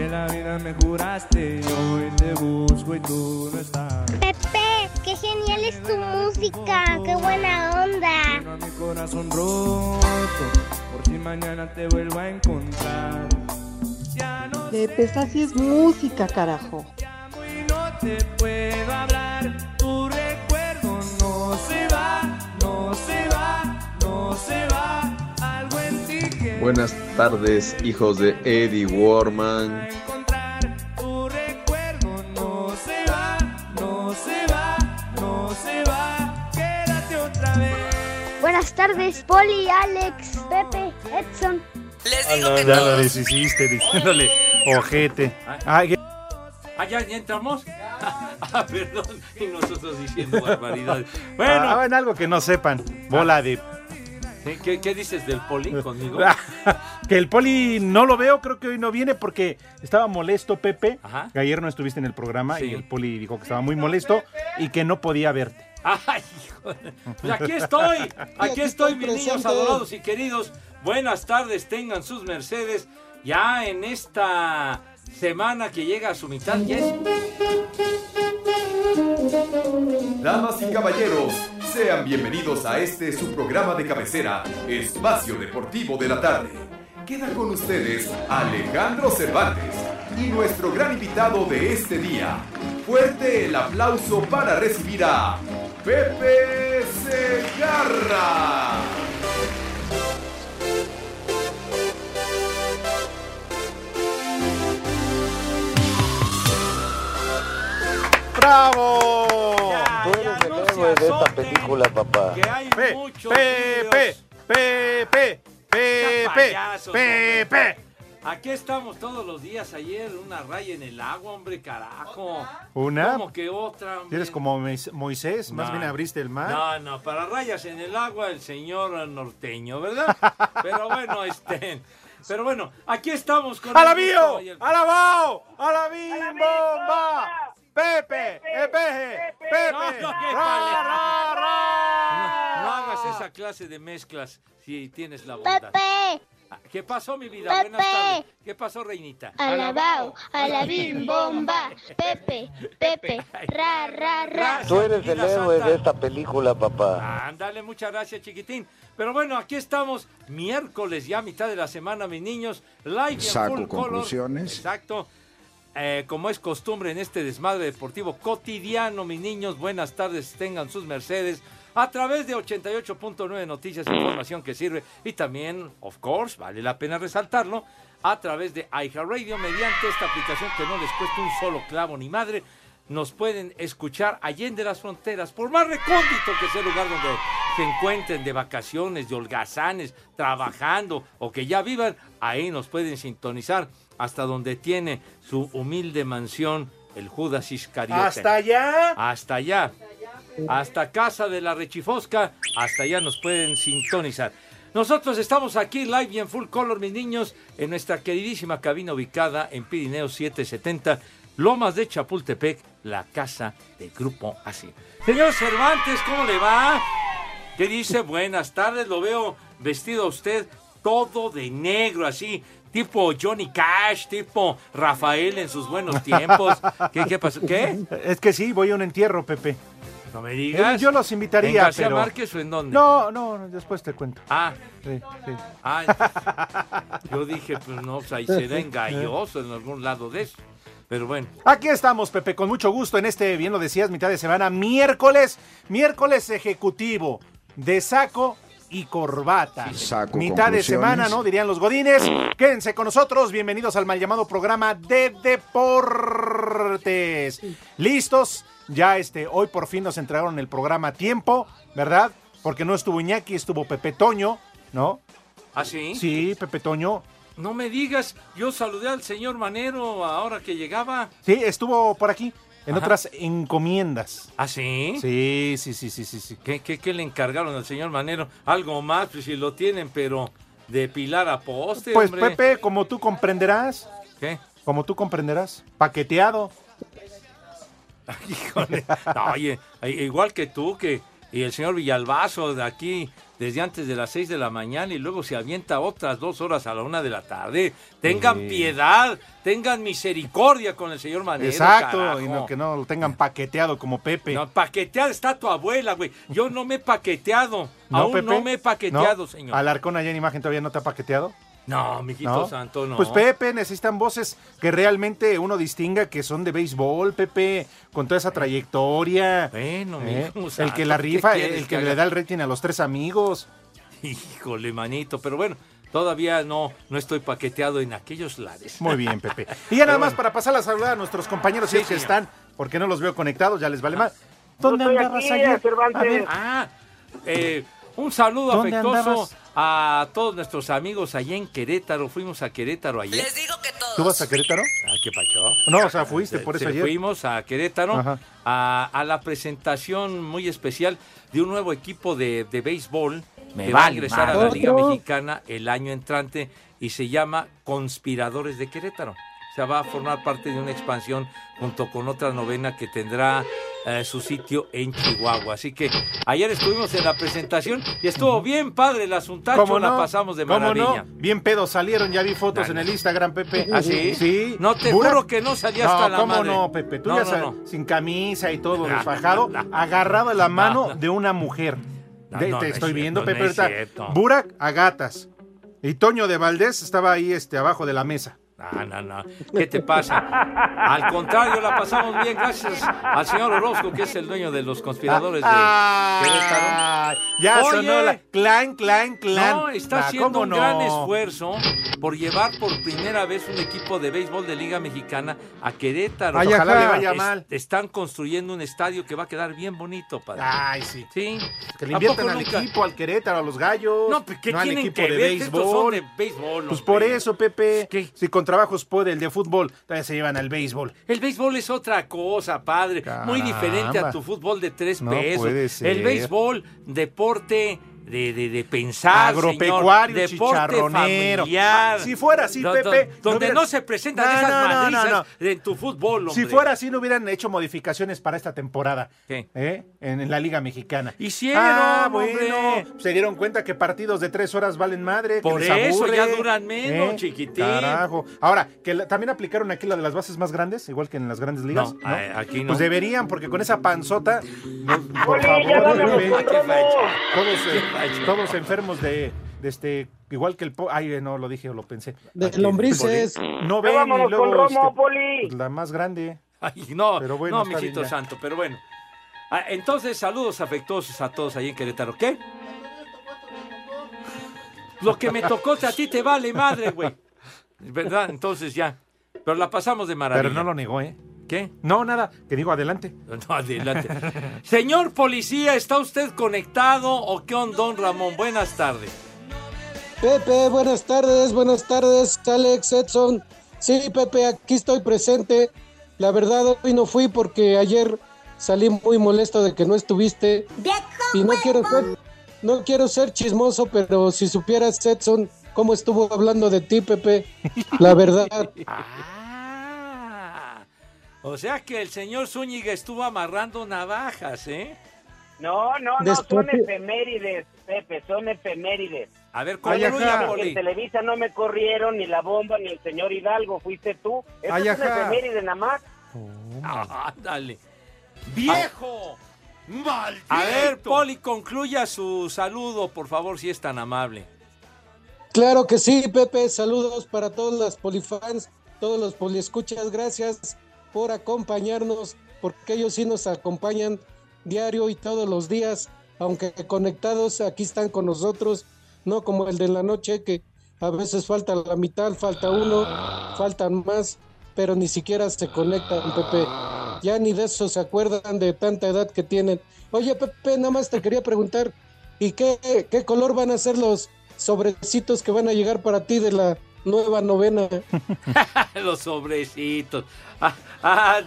Porque la vida me juraste y hoy te busco y tú no estás. Pepe, qué genial es tu música, qué buena onda. Lleno a mi corazón roto por si mañana te vuelvo a encontrar. Ya no Pepe, esta sí es música, carajo. y no te puedo hablar. Tu recuerdo no se va, no se va, no se va. Buenas tardes, hijos de Eddie Warman. encontrar. Tu recuerdo no se va, no se va, no se va. Quédate otra vez. Buenas tardes, Poli, Alex, Pepe, Edson. Ah, no, ya lo deshiciste diciéndole ojete. Ah, que- Ah, ya, ya entramos. Ah, perdón. Y nosotros diciendo barbaridades. ah, Bueno, en algo que no sepan. Bola de. ¿Qué- ¿qué, qué dices del poli conmigo? que el poli no lo veo, creo que hoy no viene porque estaba molesto Pepe. Ajá. Que ayer no estuviste en el programa Sí. y el poli dijo que estaba muy molesto y que no podía verte. Ay, hijo de- Pues aquí estoy, aquí estoy, mis niños adorados y queridos. Buenas tardes, tengan sus mercedes. Ya en esta semana que llega a su mitad, ya es Damas y caballeros, sean bienvenidos a este su programa de cabecera, Espacio Deportivo de la Tarde. Queda con ustedes Alejandro Cervantes y nuestro gran invitado de este día. Fuerte el aplauso para recibir a Pepe Segarra. ¡Bravo! Ya, Tú eres ya, el no héroe de esta película, papá. Que hay Pe, muchos Pepe. Pepe, Pepe, Pepe. Aquí estamos todos los días. Ayer una raya en el agua, hombre, carajo. ¿Una? Como que otra, hombre. Eres como Mois- Moisés, más No. bien abriste el mar. No, no, para rayas en el agua el señor norteño, ¿verdad? Pero bueno, este. Pero bueno, aquí estamos con. el ¡Alabío! el- ¡Alabao! ¡Alabín bomba! ¡Pepe! ¡Epeje! ¡Pepe! No, no, ¡Ra, épale. ra, ra! No, no hagas esa clase de mezclas si tienes la bondad. Pepe, Ah, ¿Qué pasó, mi vida? Pepe. Buenas tardes. ¿Qué pasó, reinita? alabao, alabim, bomba. Pepe, Pepe, ra, ra, ra. Tú eres el héroe de esta película, papá. Ándale, muchas gracias, chiquitín. Pero bueno, aquí estamos, miércoles, ya mitad de la semana, mis niños. Live Saco full color. conclusiones. Exacto. Eh, como es costumbre en este desmadre deportivo cotidiano, mis niños, buenas tardes, tengan sus mercedes. A través de 88.9 Noticias, información que sirve. Y también, of course, vale la pena resaltarlo, a través de iHeartRadio, mediante esta aplicación que no les cuesta un solo clavo ni madre. Nos pueden escuchar allende las fronteras, por más recóndito que sea el lugar donde se encuentren de vacaciones, de holgazanes, trabajando o que ya vivan, ahí nos pueden sintonizar hasta donde tiene su humilde mansión el Judas Iscariote. ¿Hasta allá? Hasta allá. Hasta casa de la Rechifosca. Hasta allá nos pueden sintonizar. Nosotros estamos aquí live y en full color, mis niños, en nuestra queridísima cabina ubicada en Pirineo 770, Lomas de Chapultepec, la casa del Grupo Así. Señor Cervantes, ¿cómo le va? ¿Qué dice? Buenas tardes, lo veo vestido a usted todo de negro, así, tipo Johnny Cash, tipo Rafael en sus buenos tiempos. ¿Qué, qué pasó? ¿Qué? Es que sí, voy a un entierro, Pepe. No me digas. Eh, Yo los invitaría, ¿En García pero- Márquez o en dónde? No, no, después te cuento. Ah, Sí, sí. ah, yo dije, pues no, pues ahí será engañoso en algún lado de eso. Pero bueno, Aquí estamos, Pepe, con mucho gusto en este, bien lo decías, mitad de semana, miércoles, miércoles ejecutivo de saco y corbata. Saco mitad de semana, ¿no? Dirían los godines. Quédense con nosotros, bienvenidos al mal llamado programa de deportes. ¿Listos? Ya este, hoy por fin nos entregaron el programa a tiempo, ¿verdad? Porque no estuvo Iñaki, estuvo Pepe Toño, ¿no? ¿ah, sí? Sí, Pepe Toño. No me digas, yo saludé al señor Manero ahora que llegaba. Sí, estuvo por aquí en Ajá. otras encomiendas. ¿Ah, sí? Sí, sí, sí, sí, sí, sí. ¿Qué, qué, qué le encargaron al señor Manero? Algo más, pues si lo tienen, pero de pilar a poste, Pues hombre. Pepe, como tú comprenderás, ¿Qué? como tú comprenderás, paqueteado. Híjole. No, oye, eh, igual que tú, que y el señor Villalbazo de aquí desde antes de las seis de la mañana y luego se avienta otras dos horas a la una de la tarde. Tengan Sí. piedad, tengan misericordia con el señor Manero. Exacto, carajo. y no, que no lo tengan paqueteado como Pepe. No, paqueteada está tu abuela, güey. Yo no me he paqueteado. ¿No, Aún Pepe? no me he paqueteado, ¿No? señor. Alarcón allá en imagen todavía no te ha paqueteado. No, mijito ¿No? santo, no. Pues Pepe, necesitan voces que realmente uno distinga que son de béisbol, Pepe, con toda esa trayectoria. Bueno, ¿eh? mijo El que la ¿qué rifa, el que le da el rating a los tres amigos. Híjole, manito. Pero bueno, todavía no, no estoy paqueteado en aquellos lares. Muy bien, Pepe. Y ya nada más para pasar la saludar a nuestros compañeros, si Sí, es que señor. están, porque no los veo conectados, ya les vale más. ¿Dónde estoy andabas aquí, ayer? Cervantes. A ver, Ah, eh, un saludo ¿Dónde afectuoso andabas? A todos nuestros amigos allá en Querétaro. Fuimos a Querétaro ayer. ¿tú vas a Querétaro? Ah, ¿qué pacho? No, o sea, fuiste por eso Sí, ayer. Fuimos a Querétaro a, a la presentación muy especial de un nuevo equipo de, de béisbol Me que va a ingresar a la. Liga. Mexicana el año entrante y se llama Conspiradores de Querétaro. O sea, va a formar parte de una expansión junto con otra novena que tendrá eh, su sitio en Chihuahua. Así que ayer estuvimos en la presentación y estuvo bien padre el asuntacho, ¿Cómo la no? pasamos de ¿Cómo maravilla. no? Bien pedos salieron, ya vi fotos en el Instagram, Pepe. ¿Ah, sí? Sí. No, te juro que no salía hasta No, la ¿cómo madre. no, Pepe? Tú No, ya sin camisa y todo desfajado, agarrado la mano no. de una mujer. De- te es estoy viendo, cierto, Pepe. es. Burak a gatas. Y Toño de Valdés estaba ahí este, abajo de la mesa. No, no, no. ¿Qué te pasa? Al contrario, la pasamos bien gracias al señor Orozco, que es el dueño de los conspiradores de Querétaro. Ah, ya Oye. sonó la clan, clan, clan. No, está Ah, haciendo ¿cómo un no? gran esfuerzo por llevar por primera vez un equipo de béisbol de Liga Mexicana a Querétaro. Ay, Ojalá le vaya Es- mal. Están construyendo un estadio que va a quedar bien bonito, padre. Ay, sí. Sí. Que le ¿A inviertan al nunca? equipo, al Querétaro, a los gallos. No, pues, ¿qué al tienen equipo que de ver? Estos son béisbol. de béisbol. Pues hombre. por eso, Pepe. ¿Qué? Si con trabajos puede el de fútbol, todavía se llevan al béisbol. El béisbol es otra cosa, padre. Muy diferente a tu fútbol de tres No pesos. puede ser. El béisbol, deporte de, de, de pensar, Agropecuario, señor. chicharronero. familiar. Ah, si fuera así, Do- Pepe, do- no donde hubiera- no se presentan No, esas no, no, no, madrizas no. en tu fútbol, hombre. Si fuera así, no hubieran hecho modificaciones para esta temporada. ¿Qué? ¿eh? En, en la Liga Mexicana. Hicieron, ah, hombre. bueno. Se dieron cuenta que partidos de tres horas valen madre. que Por les eso, aburre, ya duran menos, chiquitín. Carajo. Ahora, que la- también aplicaron aquí la de las bases más grandes, igual que en las grandes ligas. No, eh, aquí no. Pues deberían, porque con esa panzota, no, por favor, Pepe, todos, eh. Todos enfermos de, de este, igual que el... po- Ay, no, lo dije o lo pensé. De Aquí, lombrices. No ven y luego... con este, pues, la más grande. Ay, no, Pero bueno, no, mijito santo, pero bueno. Ah, entonces, saludos afectuosos a todos ahí en Querétaro. ¿Qué? Lo que me tocó a ti te vale madre, güey. ¿Verdad? Entonces ya. Pero la pasamos de maravilla. Pero no lo negó, ¿eh? ¿Qué? No, nada, que digo adelante. No, adelante. Señor policía, ¿está usted conectado o qué onda, don Ramón? Buenas tardes. Pepe, buenas tardes, buenas tardes, Alex Edson. Sí, Pepe, aquí estoy presente. La verdad, hoy no fui porque ayer salí muy molesto de que no estuviste. Y no quiero ser, no quiero ser chismoso, pero si supieras, Edson, cómo estuvo hablando de ti, Pepe, la verdad. O sea que el señor Zúñiga estuvo amarrando navajas, ¿eh? No, no, no, Después son efemérides, Pepe, son efemérides. A ver, Poli. en Televisa no me corrieron ni la bomba ni el señor Hidalgo, fuiste tú. Eso Ay, es una efeméride nada más. Ah, dale. ¡Viejo! ¡Maldito! A ver, Poli, concluya su saludo, por favor, si es tan amable. Claro que sí, Pepe. Saludos para todos los polifans, todos los poliescuchas. Gracias por acompañarnos, porque ellos sí nos acompañan diario y todos los días, aunque conectados aquí están con nosotros, no como el de la noche que a veces falta la mitad, falta uno, faltan más, pero ni siquiera se conectan, Pepe. Ya ni de eso se acuerdan de tanta edad que tienen. Oye, Pepe, nada más te quería preguntar, ¿y qué, qué color van a ser los sobrecitos que van a llegar para ti de la nueva novena. los sobrecitos. Ah, ah.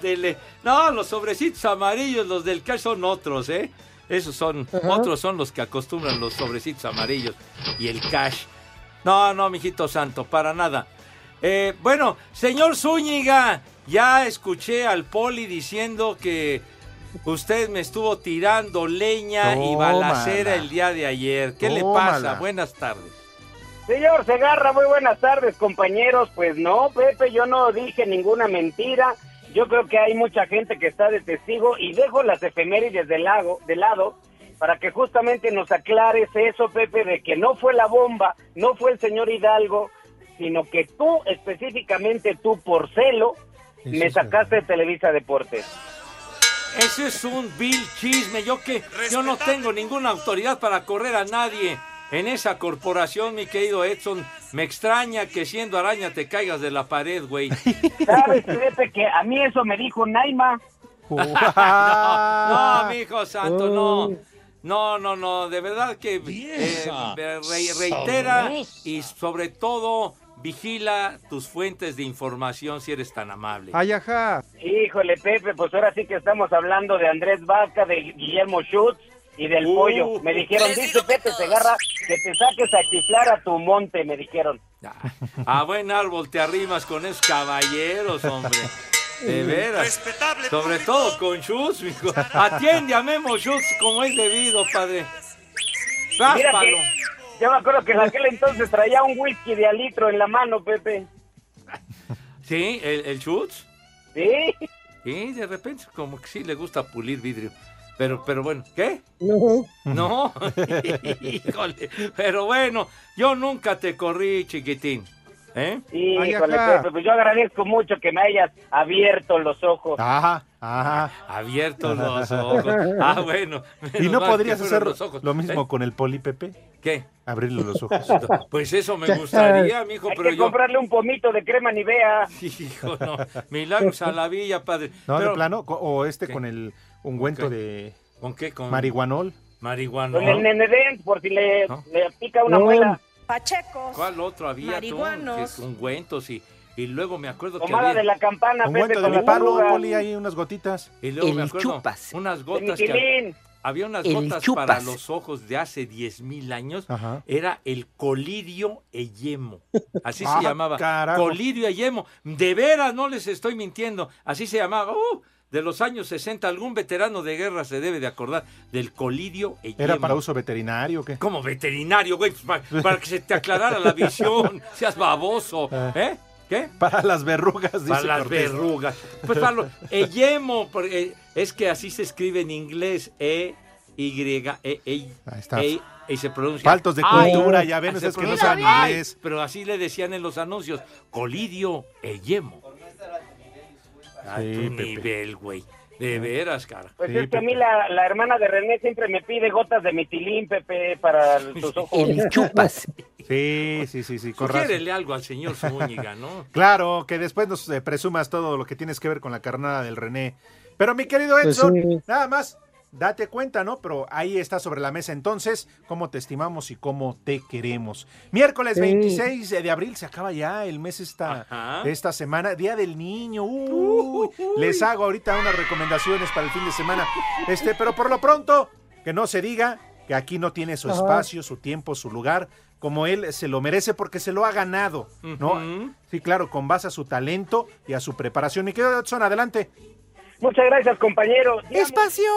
No, los sobrecitos amarillos, los del cash son otros, ¿eh? Esos son, otros son los que acostumbran los sobrecitos amarillos y el cash. No, no, mijito santo, para nada. Eh, bueno, señor Zúñiga, ya escuché al poli diciendo que usted me estuvo tirando leña y balacera el día de ayer. ¿Qué le pasa? Buenas tardes. Señor Segarra, muy buenas tardes, compañeros. Pues no, Pepe, yo no dije ninguna mentira. Yo creo que hay mucha gente que está de testigo y dejo las efemérides de, lago, de lado para que justamente nos aclares eso, Pepe, de que no fue la bomba, no fue el señor Hidalgo, sino que tú, específicamente tú, por celo, me sacaste de Televisa Deportes. Ese es un vil chisme. Yo que yo no tengo ninguna autoridad para correr a nadie en esa corporación, mi querido Edson. Me extraña que siendo araña te caigas de la pared, güey. ¿Sabes, Pepe, que a mí eso me dijo Naima? No, mi hijo santo, no. No, no, no, de verdad que eh, re- reitera y sobre todo vigila tus fuentes de información si eres tan amable. Ay, ajá. Híjole, Pepe, pues ahora sí que estamos hablando de Andrés Vaca, de Guillermo Schutz y del Uh, pollo. Me dijeron, dice Pepe Segarra, que te saques a chiflar a tu monte, me dijeron. A buen árbol te arrimas con esos caballeros, hombre. De veras. Sobre todo con Schutz, mijo. Atiende a Memo Schutz como es debido, padre. Mira que Ráspalo. yo me acuerdo que en aquel entonces traía un whisky de a litro en la mano, Pepe. ¿Sí? ¿El, el Schutz? Sí. Sí, de repente como que sí le gusta pulir vidrio. Pero, pero bueno, ¿qué? No. No, híjole. Pero bueno, yo nunca te corrí, chiquitín. ¿Eh? Híjole, Pepe, pues yo agradezco mucho que me hayas abierto los ojos. Ajá, ajá. Abiertos los ojos. Ah, bueno. ¿Y no podrías hacer los ojos. lo mismo ¿Eh? con el poli Pepe? ¿Qué? Abrirle los ojos. Pues eso me gustaría, mijo, Hay pero que yo... comprarle un pomito de crema Nivea. Hijo, no. Milagros a la villa, padre. No, Pero- de plano, o este ¿Qué? con el ungüento de ¿Con qué? Con marihuanol. marihuana. Con el Nenedent, por si le, ¿No? le pica una No. muela. Pachecos. ¿Cuál otro había? tú? Marihuanos. Que ungüentos y, y luego me acuerdo que Pomada había... de la campana, Pepe, Ungüento de con mi palo, poli, ahí unas gotitas. Y luego me El acuerdo chupas. unas gotas que... Había unas El gotas chupas. para los ojos de hace 10 mil años. Ajá. Era el colirio eyemo. Así Ah, se llamaba. carajo. Colirio eyemo. De veras, no les estoy mintiendo. Así se llamaba. Uh, de los años 60. Algún veterano de guerra se debe de acordar del colirio eyemo. ¿Era para uso veterinario o qué? Como veterinario, güey, pues, para, para que se te aclarara la visión. Seas baboso. ¿Eh? ¿Qué? Para las verrugas, dice Para las Cortés. verrugas. Pues para lo, eyemo, porque es que así se escribe en inglés. E, Y, E, E, Ahí está. E, y se pronuncia. Faltos de ay. cultura, ya ven, Se es que no saben ay, inglés. Pero así le decían en los anuncios. Colidio eyemo. Sí, tu Pepe. nivel, güey. De veras, cara. Pues Sí, es que a mí la, la hermana de René siempre me pide gotas de mitilín, Pepe, para tus ojos. El chupas. Sí, sí, sí, sí. Sugiérele algo al señor Zúñiga, ¿no? Claro, que después nos eh, presumas todo lo que tienes que ver con la carnada del René. Pero mi querido Pues Edson, sí. nada más, date cuenta, ¿no? Pero ahí está sobre la mesa entonces cómo te estimamos y cómo te queremos. Miércoles Sí. 26 de abril se acaba ya el mes esta, esta semana, Día del Niño. Uy, les hago ahorita unas recomendaciones para el fin de semana. Este, pero por lo pronto, que no se diga que aquí no tiene su Ajá. espacio, su tiempo, su lugar, como él se lo merece porque se lo ha ganado, ¿no? Sí, claro, con base a su talento y a su preparación. Mi querido Edson, adelante. Muchas gracias, compañero. Espacio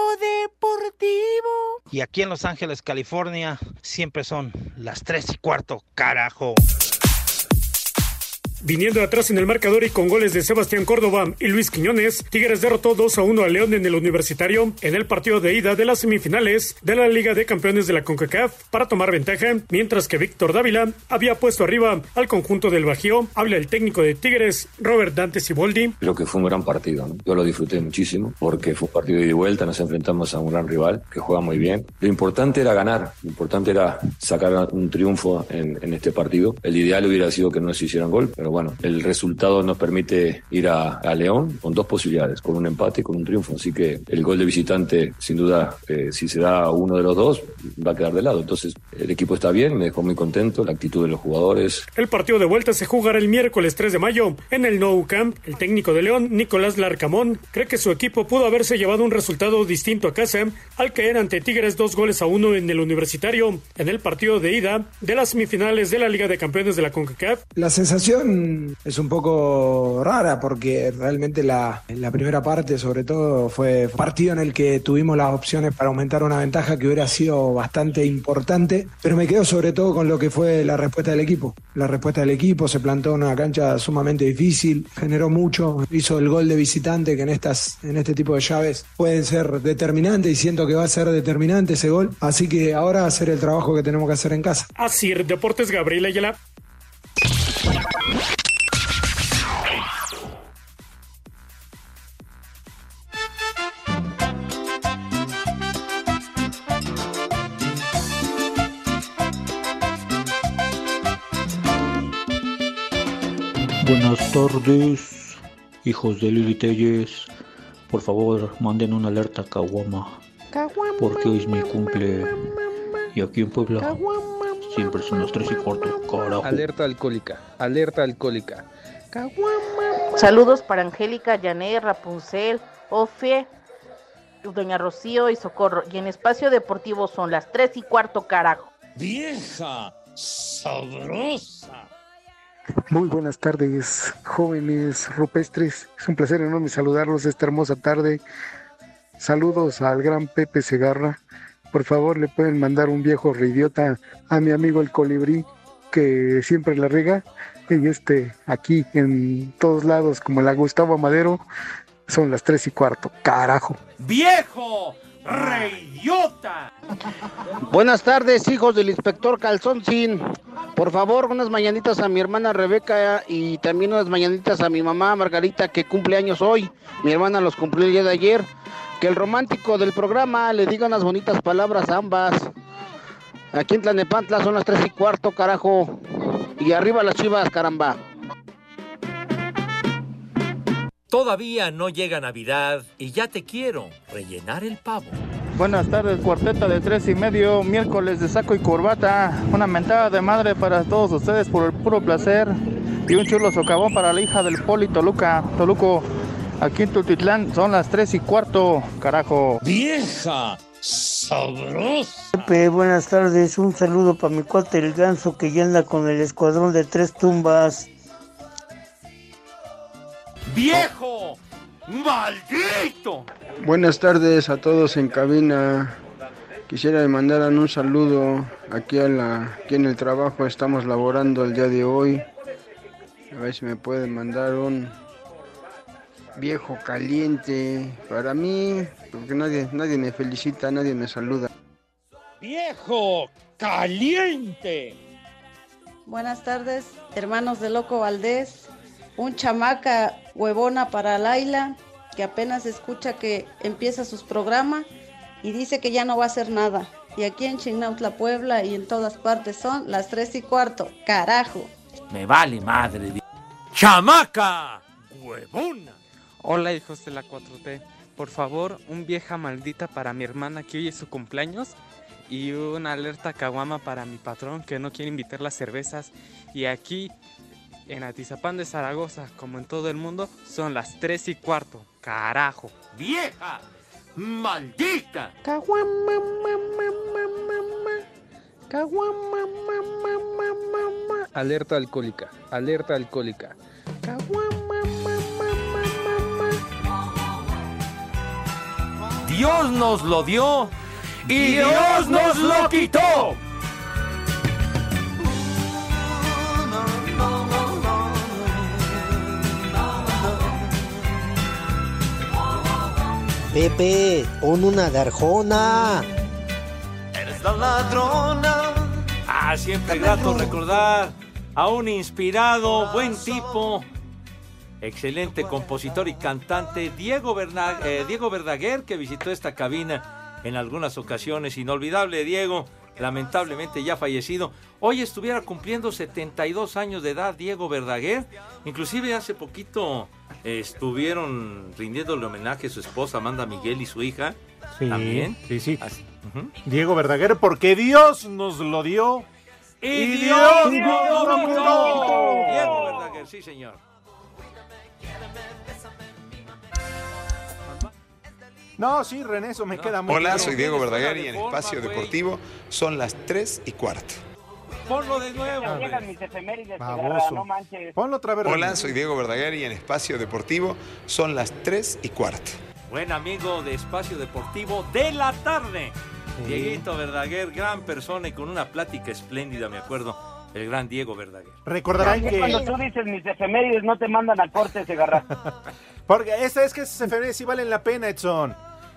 Deportivo. Y aquí en Los Ángeles, California, siempre son las tres y cuarto, carajo. Viniendo atrás en el marcador y con goles de Sebastián Córdoba y Luis Quiñones, Tigres derrotó 2 a 1 a León en el Universitario en el partido de ida de las semifinales de la Liga de Campeones de la CONCACAF para tomar ventaja, mientras que Víctor Dávila había puesto arriba al conjunto del Bajío. Habla el técnico de Tigres, Robert Dante Siboldi. Creo que fue un gran partido. ¿no? Yo lo disfruté muchísimo porque fue un partido de vuelta. Nos enfrentamos a un gran rival que juega muy bien. Lo importante era ganar. Lo importante era sacar un triunfo en, en este partido. El ideal hubiera sido que no se hicieran gol, pero bueno, el resultado nos permite ir a, a León con dos posibilidades, con un empate y con un triunfo. Así que el gol de visitante, sin duda, eh, si se da uno de los dos, va a quedar de lado. Entonces, el equipo está bien, me dejó muy contento, la actitud de los jugadores. El partido de vuelta se jugará el miércoles 3 de mayo en el Nou Camp. El técnico de León, Nicolás Larcamón, cree que su equipo pudo haberse llevado un resultado distinto a casa al caer ante Tigres dos goles a uno en el universitario en el partido de ida de las semifinales de la Liga de Campeones de la CONCACAF. La sensación es un poco rara porque realmente la, primera parte sobre todo fue partido en el que tuvimos las opciones para aumentar una ventaja que hubiera sido bastante importante, pero me quedo sobre todo con lo que fue la respuesta del equipo. La respuesta del equipo se plantó en una cancha sumamente difícil, generó mucho, hizo el gol de visitante que en estas en este tipo de llaves pueden ser determinantes y siento que va a ser determinante ese gol, así que ahora hacer el trabajo que tenemos que hacer en casa. Así, Deportes Gabriel Ayala. Buenas tardes, hijos de Lili Telles. Por favor, manden una alerta a Kawama. Porque hoy es mi cumple. Y aquí en Puebla siempre son las 3 y cuarto. Carajo. Alerta alcohólica, alerta alcohólica. Saludos para Angélica, Janet, Rapunzel, Ofie, Doña Rocío y Socorro. Y en Espacio Deportivo son las 3 y cuarto, carajo. Vieja sabrosa. Muy buenas tardes, jóvenes rupestres. Es un placer enorme saludarlos esta hermosa tarde. Saludos al gran Pepe Segarra. Por favor, le pueden mandar un viejo reidiota a mi amigo el colibrí, que siempre la rega. Y este, aquí en todos lados, como la Gustavo Madero, son las tres y cuarto. Carajo. ¡Viejo! ¡Reyota! Buenas tardes, hijos del inspector Calzoncín. Por favor, unas mañanitas a mi hermana Rebeca y también unas mañanitas a mi mamá Margarita, que cumple años hoy. Mi hermana los cumplió el día de ayer. Que el romántico del programa le diga unas bonitas palabras a ambas. Aquí en Tlanepantla son las tres y cuarto, carajo. Y arriba las chivas, caramba. Todavía no llega Navidad y ya te quiero rellenar el pavo. Buenas tardes, cuarteta de tres y medio, miércoles de saco y corbata. Una mentada de madre para todos ustedes por el puro placer. Y un chulo socavón para la hija del Poli Toluca. Toluco, aquí en Tultitlán son las tres y cuarto, carajo. Vieja sabrosa. Pepe, buenas tardes. Un saludo para mi cuate el ganso que ya anda con el escuadrón de tres tumbas. ¡Viejo! ¡Maldito! Buenas tardes a todos en cabina. Quisiera que mandaran un saludo aquí, a la, aquí en el trabajo. Estamos laborando el día de hoy. A ver si me pueden mandar un viejo caliente para mí, porque nadie, nadie me felicita, nadie me saluda. Viejo caliente. Buenas tardes, hermanos de Loco Valdés. Un chamaca huevona para Laila, que apenas escucha que empieza sus programas y dice que ya no va a hacer nada. Y aquí en Chinautla, Puebla y en todas partes son las tres y cuarto. Carajo. Me vale madre. ¡Chamaca! ¡Huevona! Hola hijos de la 4T, por favor, un vieja maldita para mi hermana que hoy es su cumpleaños y una alerta caguama para mi patrón que no quiere invitar las cervezas y aquí en Atizapán de Zaragoza, como en todo el mundo, son las 3 y cuarto. Carajo. ¡Vieja! ¡Maldita! Alerta alcohólica, alerta alcohólica. Dios nos lo dio y Dios nos lo quitó. Pepe, pon una garjona. Eres la ladrona. Ah, siempre grato recordar a un inspirado, buen tipo, excelente compositor y cantante, Diego, Berna- eh, Diego Verdaguer, que visitó esta cabina en algunas ocasiones. Inolvidable, Diego. lamentablemente ya fallecido. Hoy estuviera cumpliendo 72 años de edad Diego Verdaguer. Inclusive hace poquito eh, estuvieron rindiéndole homenaje a su esposa Amanda Miguel y su hija. Sí, También. Sí, sí. Así-. Diego Verdaguer, porque Dios nos lo dio. ¡Y Dios Dios nos lo! Diego Verdaguer, sí señor. No, sí, René, eso me queda muy Hola, soy Diego Verdaguer y en Espacio. Deportivo son las 3 y cuarto. Ponlo de nuevo. Manches. Ponlo otra vez. Hola, soy Diego Verdaguer y en Espacio Deportivo son las 3 y cuarto. Buen amigo de Espacio Deportivo de la tarde. Sí. Dieguito Verdaguer, gran persona y con una plática espléndida, me acuerdo. El gran Diego Verdaguer. Recordarán Es que. Cuando tú dices mis efemérides, no te mandan a corte, Segarra. Porque esta es que esas efemérides sí valen la pena, Edson.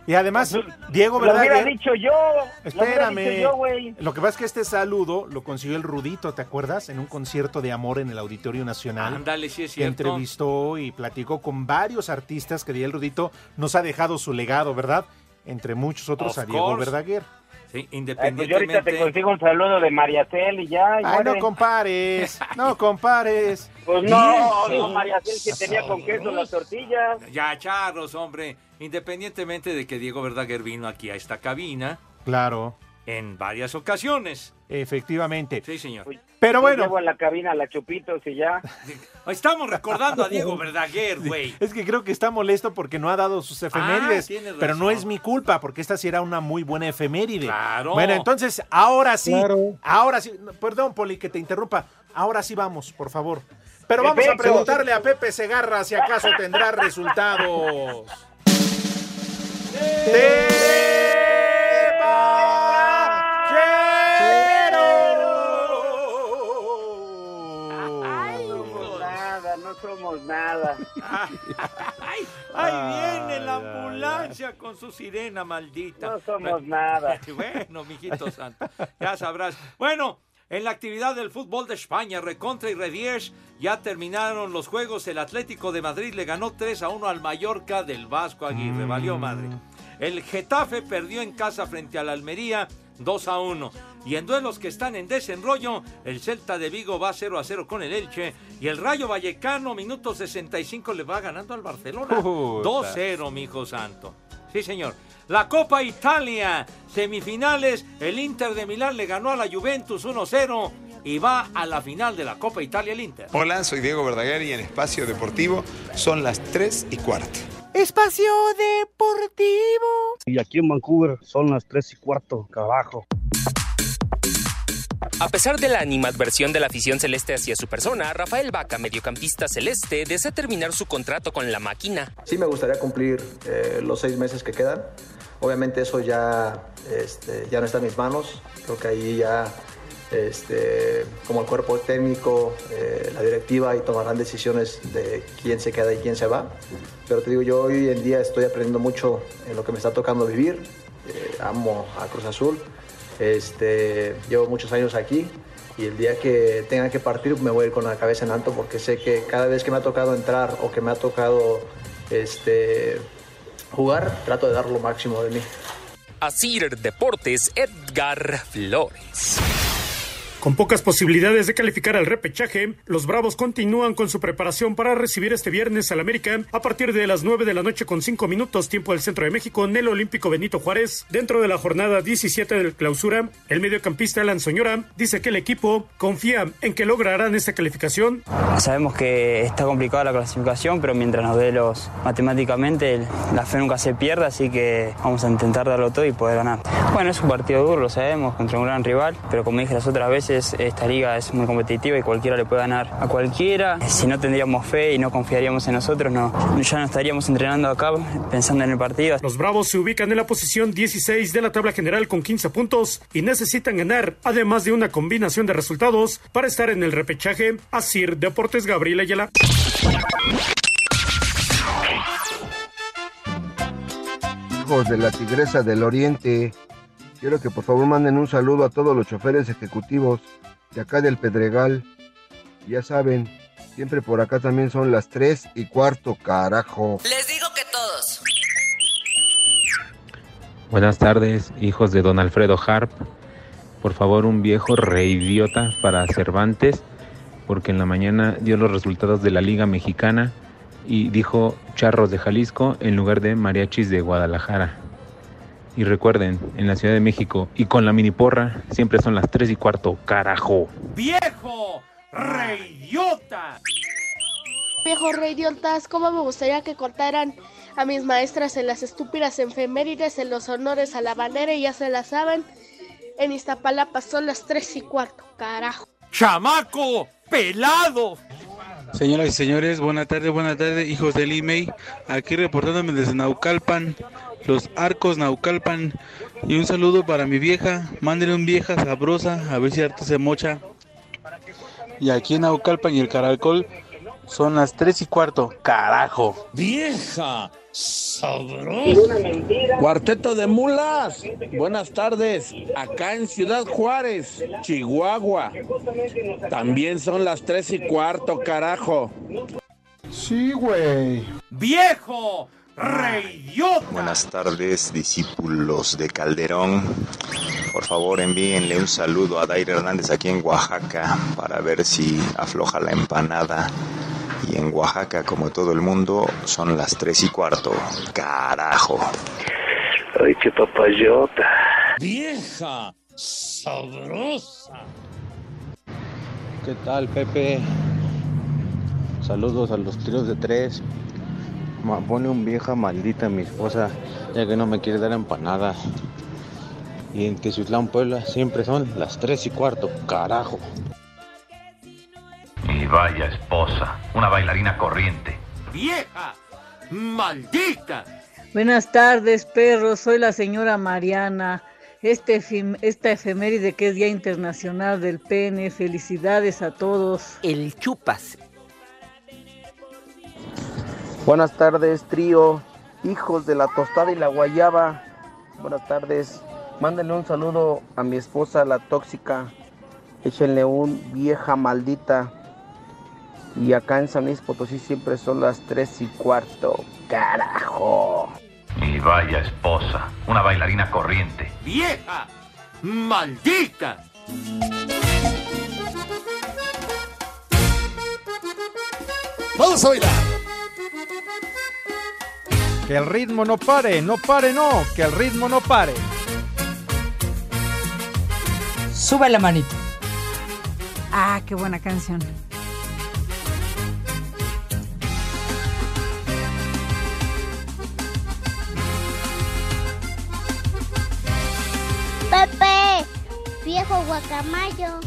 Y además, Diego Lo hubiera Verdaguer. dicho yo. Lo hubiera Espérame. dicho yo, güey. Lo que pasa es que este saludo lo consiguió el Rudito, ¿te acuerdas? En un concierto de amor en el Auditorio Nacional. Ándale, sí es que cierto. entrevistó y platicó con varios artistas que de el Rudito nos ha dejado su legado, ¿verdad? Entre muchos otros Of a Diego course. Verdaguer. Sí, Ay, pues yo ahorita te independientemente. consigo un saludo de Mariacel y ya. y Ay, no compares, no compares. Pues no, no, Mariacel que tenía con queso las tortillas. Ya, charros, hombre. Independientemente de que Diego Verdaguer vino aquí a esta cabina Claro, en varias ocasiones. efectivamente. Sí, señor. Pero bueno. Llevo en la cabina a la Chupitos y ya. Estamos recordando a Diego Verdaguer, güey. Es que creo que está molesto porque no ha dado sus efemérides. Ah, tienes pero no es mi culpa, porque esta sí era una muy buena efeméride. Claro. Bueno, entonces, ahora sí. Claro. Ahora sí. Perdón, Poli, que te interrumpa. Ahora sí vamos, por favor. Pero vamos Pepe, a preguntarle a Pepe Segarra si acaso tendrá resultados. No no somos nada. Ahí viene la ambulancia con su sirena maldita. No somos nada. Bueno, mijito santo, ya sabrás. Bueno, en la actividad del fútbol de España, Recontra y Redies, ya terminaron los juegos. El Atlético de Madrid le ganó 3 a 1 al Mallorca del Vasco Aguirre. Valió madre. El Getafe perdió en casa frente al Almería 2 a 1. Y en duelos que están en desenrollo, el Celta de Vigo va 0 a 0 con el Elche. Y el Rayo Vallecano, minuto 65, le va ganando al Barcelona. Puta. 2-0, mi hijo santo. Sí, señor. La Copa Italia, semifinales, el Inter de Milán le ganó a la Juventus 1-0 y va a la final de la Copa Italia el Inter. Hola, soy Diego Verdaguer y en Espacio Deportivo son las 3 y cuarto. Espacio Deportivo. Y aquí en Vancouver son las 3 y cuarto, carajo. A pesar de la animadversión de la afición celeste hacia su persona, Rafael Vaca, mediocampista celeste, desea terminar su contrato con la máquina. Sí me gustaría cumplir eh, los seis meses que quedan. Obviamente eso ya, este, ya no está en mis manos. Creo que ahí ya, este, como el cuerpo técnico, eh, la directiva, y tomarán decisiones de quién se queda y quién se va. Pero te digo, yo hoy en día estoy aprendiendo mucho en lo que me está tocando vivir. Eh, amo a Cruz Azul. Este, llevo muchos años aquí y el día que tenga que partir me voy con la cabeza en alto porque sé que cada vez que me ha tocado entrar o que me ha tocado este, jugar, trato de dar lo máximo de mí. Asir Deportes, Edgar Flores. Con pocas posibilidades de calificar al repechaje, los Bravos continúan con su preparación para recibir este viernes al América a partir de las 9 de la noche con 5 minutos tiempo del centro de México en el Olímpico Benito Juárez. Dentro de la jornada 17 del clausura, el mediocampista Alan Soñora dice que el equipo confía en que lograrán esta calificación. Sabemos que está complicada la clasificación, pero mientras nos dé los matemáticamente, la fe nunca se pierde, así que vamos a intentar darlo todo y poder ganar. Bueno, es un partido duro, lo sabemos, contra un gran rival, pero como dije las otras veces, esta liga es muy competitiva y cualquiera le puede ganar a cualquiera. Si no tendríamos fe y no confiaríamos en nosotros, no, ya no estaríamos entrenando acá pensando en el partido. Los Bravos se ubican en la posición 16 de la tabla general con 15 puntos y necesitan ganar, además de una combinación de resultados, para estar en el repechaje. Asir Deportes Gabriel Ayala. hijos de la Tigresa del Oriente. Quiero que por favor manden un saludo a todos los choferes ejecutivos de acá del Pedregal. Ya saben, siempre por acá también son las 3 y cuarto, carajo. Les digo que todos. Buenas tardes, hijos de don Alfredo Harp. Por favor, un viejo reidiota para Cervantes, porque en la mañana dio los resultados de la Liga Mexicana y dijo charros de Jalisco en lugar de mariachis de Guadalajara. Y recuerden, en la Ciudad de México y con la mini porra siempre son las 3 y cuarto, carajo. ¡Viejo! ¡Reyota! Viejo reidiotas, ¿cómo me gustaría que cortaran a mis maestras en las estúpidas efemérides, en los honores a la bandera y ya se la saben? En Iztapalapa son las tres y cuarto, carajo. ¡Chamaco! ¡Pelado! Señoras y señores, buena tarde, buena tarde, hijos del IMEI. Aquí reportándome desde Naucalpan, los arcos Naucalpan. Y un saludo para mi vieja. Mándenle un vieja sabrosa, a ver si harto se mocha. Y aquí en Naucalpan y el Caracol son las 3 y cuarto. ¡Carajo! ¡Vieja! ¡Sabrosa! Cuarteto de mulas, buenas tardes. Acá en Ciudad Juárez, Chihuahua. También son las tres y cuarto, carajo. Sí, güey. ¡Viejo! ¡Reyota! Buenas tardes, discípulos de Calderón. Por favor, envíenle un saludo a Dair Hernández aquí en Oaxaca para ver si afloja la empanada. Y en Oaxaca, como todo el mundo, son las tres y cuarto. ¡Carajo! ¡Ay, qué papayota! ¡Vieja! ¡Sabrosa! ¿Qué tal, Pepe? Saludos a los tiros de tres. Ma, pone un vieja maldita mi esposa, ya que no me quiere dar empanada. Y en Tezuitlán, Puebla, siempre son las tres y cuarto, carajo. Y vaya esposa, una bailarina corriente. ¡Vieja! ¡Maldita! Buenas tardes, perros. Soy la señora Mariana. Este esta efeméride que es Día Internacional del Pene. Felicidades a todos. El chupas. Buenas tardes, trío, hijos de la tostada y la guayaba. Buenas tardes. Mándenle un saludo a mi esposa, la tóxica. Échenle un vieja maldita. Y acá en San Luis Potosí siempre son las tres y cuarto. Carajo. Y vaya esposa, una bailarina corriente. ¡Vieja! ¡Maldita! Vamos a bailar. Que el ritmo no pare, no pare, no, que el ritmo no pare. Sube la manita. Ah, qué buena canción. Pepe, viejo guacamayo.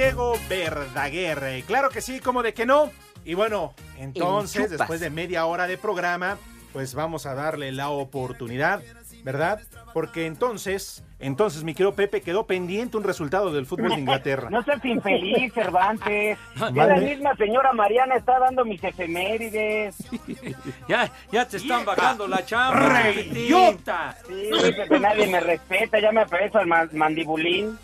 Diego Verdaguer. Claro que sí, como de que no. Y bueno, entonces, después de media hora de programa, pues vamos a darle la oportunidad, ¿verdad? Porque entonces, entonces, mi querido Pepe, quedó pendiente un resultado del fútbol de Inglaterra. No seas infeliz, Cervantes. Vale. Ya la misma señora Mariana está dando mis efemérides. Ya, ya te están bajando la chamba. ¡Reyota! Sí, Pepe, nadie me respeta, ya me aparezco al man- mandibulín.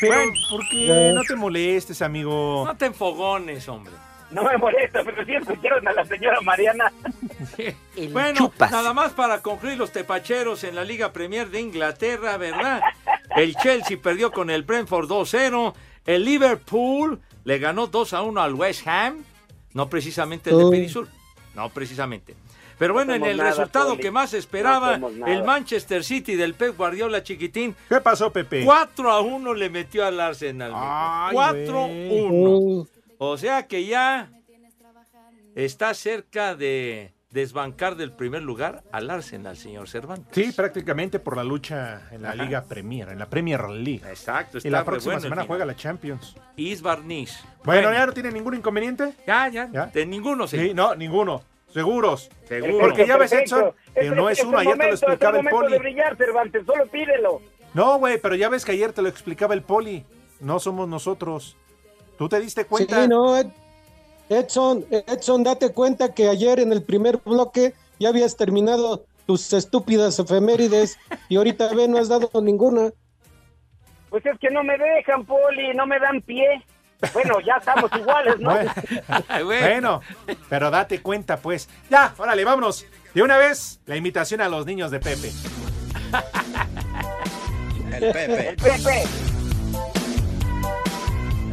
Pero, ¿por qué? No te molestes, amigo. No te enfogones, hombre. No me molesta, pero sí escucharon a la señora Mariana. Bueno, nada más para concluir los tepacheros en la Liga Premier de Inglaterra, ¿verdad? El Chelsea perdió con el Brentford 2-0. El Liverpool le ganó 2-1 al West Ham. No precisamente el de. Perisur. No precisamente. Pero bueno, en el nada, resultado Poli. que más esperaba, el Manchester City del Pep Guardiola chiquitín. ¿Qué pasó, Pepe? 4 a 1 le metió al Arsenal. Ay, 4-1. O sea que ya está cerca de desbancar del primer lugar al Arsenal, señor Cervantes. Sí, prácticamente por la lucha en la Ajá. Liga Premier, en la Premier League. Exacto. Y la está próxima bueno semana juega la Champions. Isbarniz. Bueno, ¿ya no tiene ningún inconveniente? Ya, ya. De ninguno, señor. Sí, no, ninguno. Seguros. Seguro. Porque ya ves. Edson, que Es- no es- uno. Ayer te lo momento, es el explicaba el poli. de brillar, Cervantes, solo pídelo. No, güey, pero ya ves que ayer te lo explicaba el poli. No somos nosotros. ¿Tú te diste cuenta? Sí, no, Ed- Edson, Edson, date cuenta que ayer en el primer bloque ya habías terminado tus estúpidas efemérides y ahorita ve, no has dado ninguna. Pues es que no me dejan, Poli, no me dan pie. Bueno, ya estamos iguales, ¿no? Bueno, bueno, pero date cuenta, pues. Ya, órale, vámonos. De una vez, la invitación a los niños de Pepe. El Pepe. El Pepe.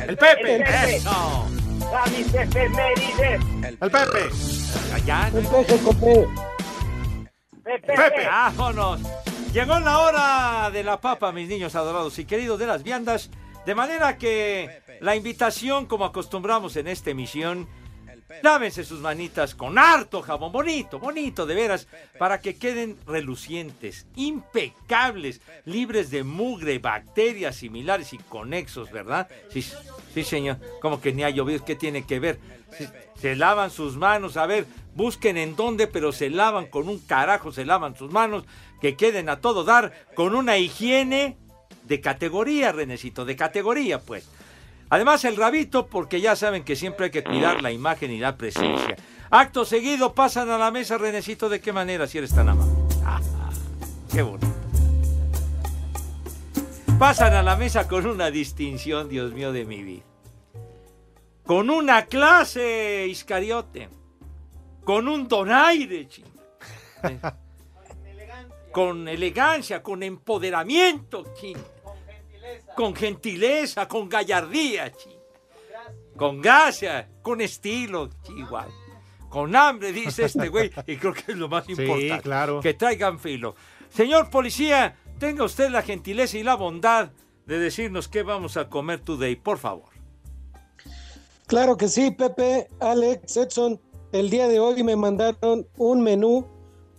El Pepe. El Pepe. Eso. A mis efemérides. El Pepe. Allá. El copé. Pepe. Pepe. Vámonos. Llegó la hora de la papa, mis niños adorados y queridos de las viandas. De manera que la invitación, como acostumbramos en esta emisión, lávense sus manitas con harto jabón, bonito, bonito, de veras, para que queden relucientes, impecables, libres de mugre, bacterias similares y conexos, ¿verdad? Sí, sí, señor. Como que ni ha llovido, ¿qué tiene que ver? Se, se lavan sus manos, a ver, busquen en dónde, pero se lavan con un carajo, se lavan sus manos, que queden a todo dar, con una higiene de categoría, Renecito, de categoría, pues. Además, el rabito, porque ya saben que siempre hay que cuidar la imagen y la presencia. Acto seguido, pasan a la mesa, Renecito, ¿de qué manera, si eres tan amable? Ah, qué bonito. Pasan a la mesa con una distinción, Dios mío, de mi vida. Con una clase, Iscariote. Con un donaire, ching. Con elegancia, con empoderamiento, ching. Con gentileza, con gallardía, ching. Con gracia, con estilo, chihuahua. Con hambre, dice este güey, y creo que es lo más Sí, importante. claro. Que traigan filo. Señor policía, tenga usted la gentileza y la bondad de decirnos qué vamos a comer today, por favor. Claro que sí, Pepe, Alex, Edson. El día de hoy me mandaron un menú,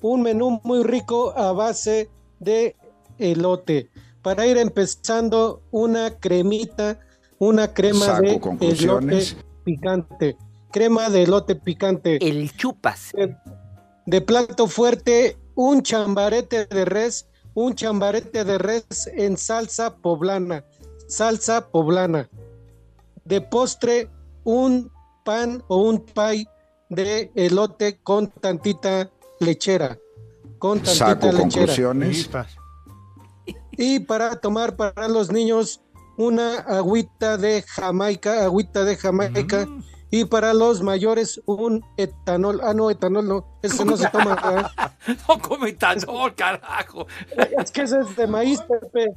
un menú muy rico a base de elote. Para ir empezando una cremita, una crema Saco de conclusiones. elote picante. Crema de elote picante. El chupas. De, de plato fuerte, un chambarete de res, un chambarete de res en salsa poblana. Salsa poblana. De postre, un pan o un pie de elote con tantita lechera. Con tantita Saco lechera. conclusiones. Y para tomar para los niños, una agüita de Jamaica, agüita de Jamaica. Y para los mayores, un etanol. Ah, no, etanol no. Ese no se toma. No come etanol, carajo. Es que ese es de maíz, Pepe.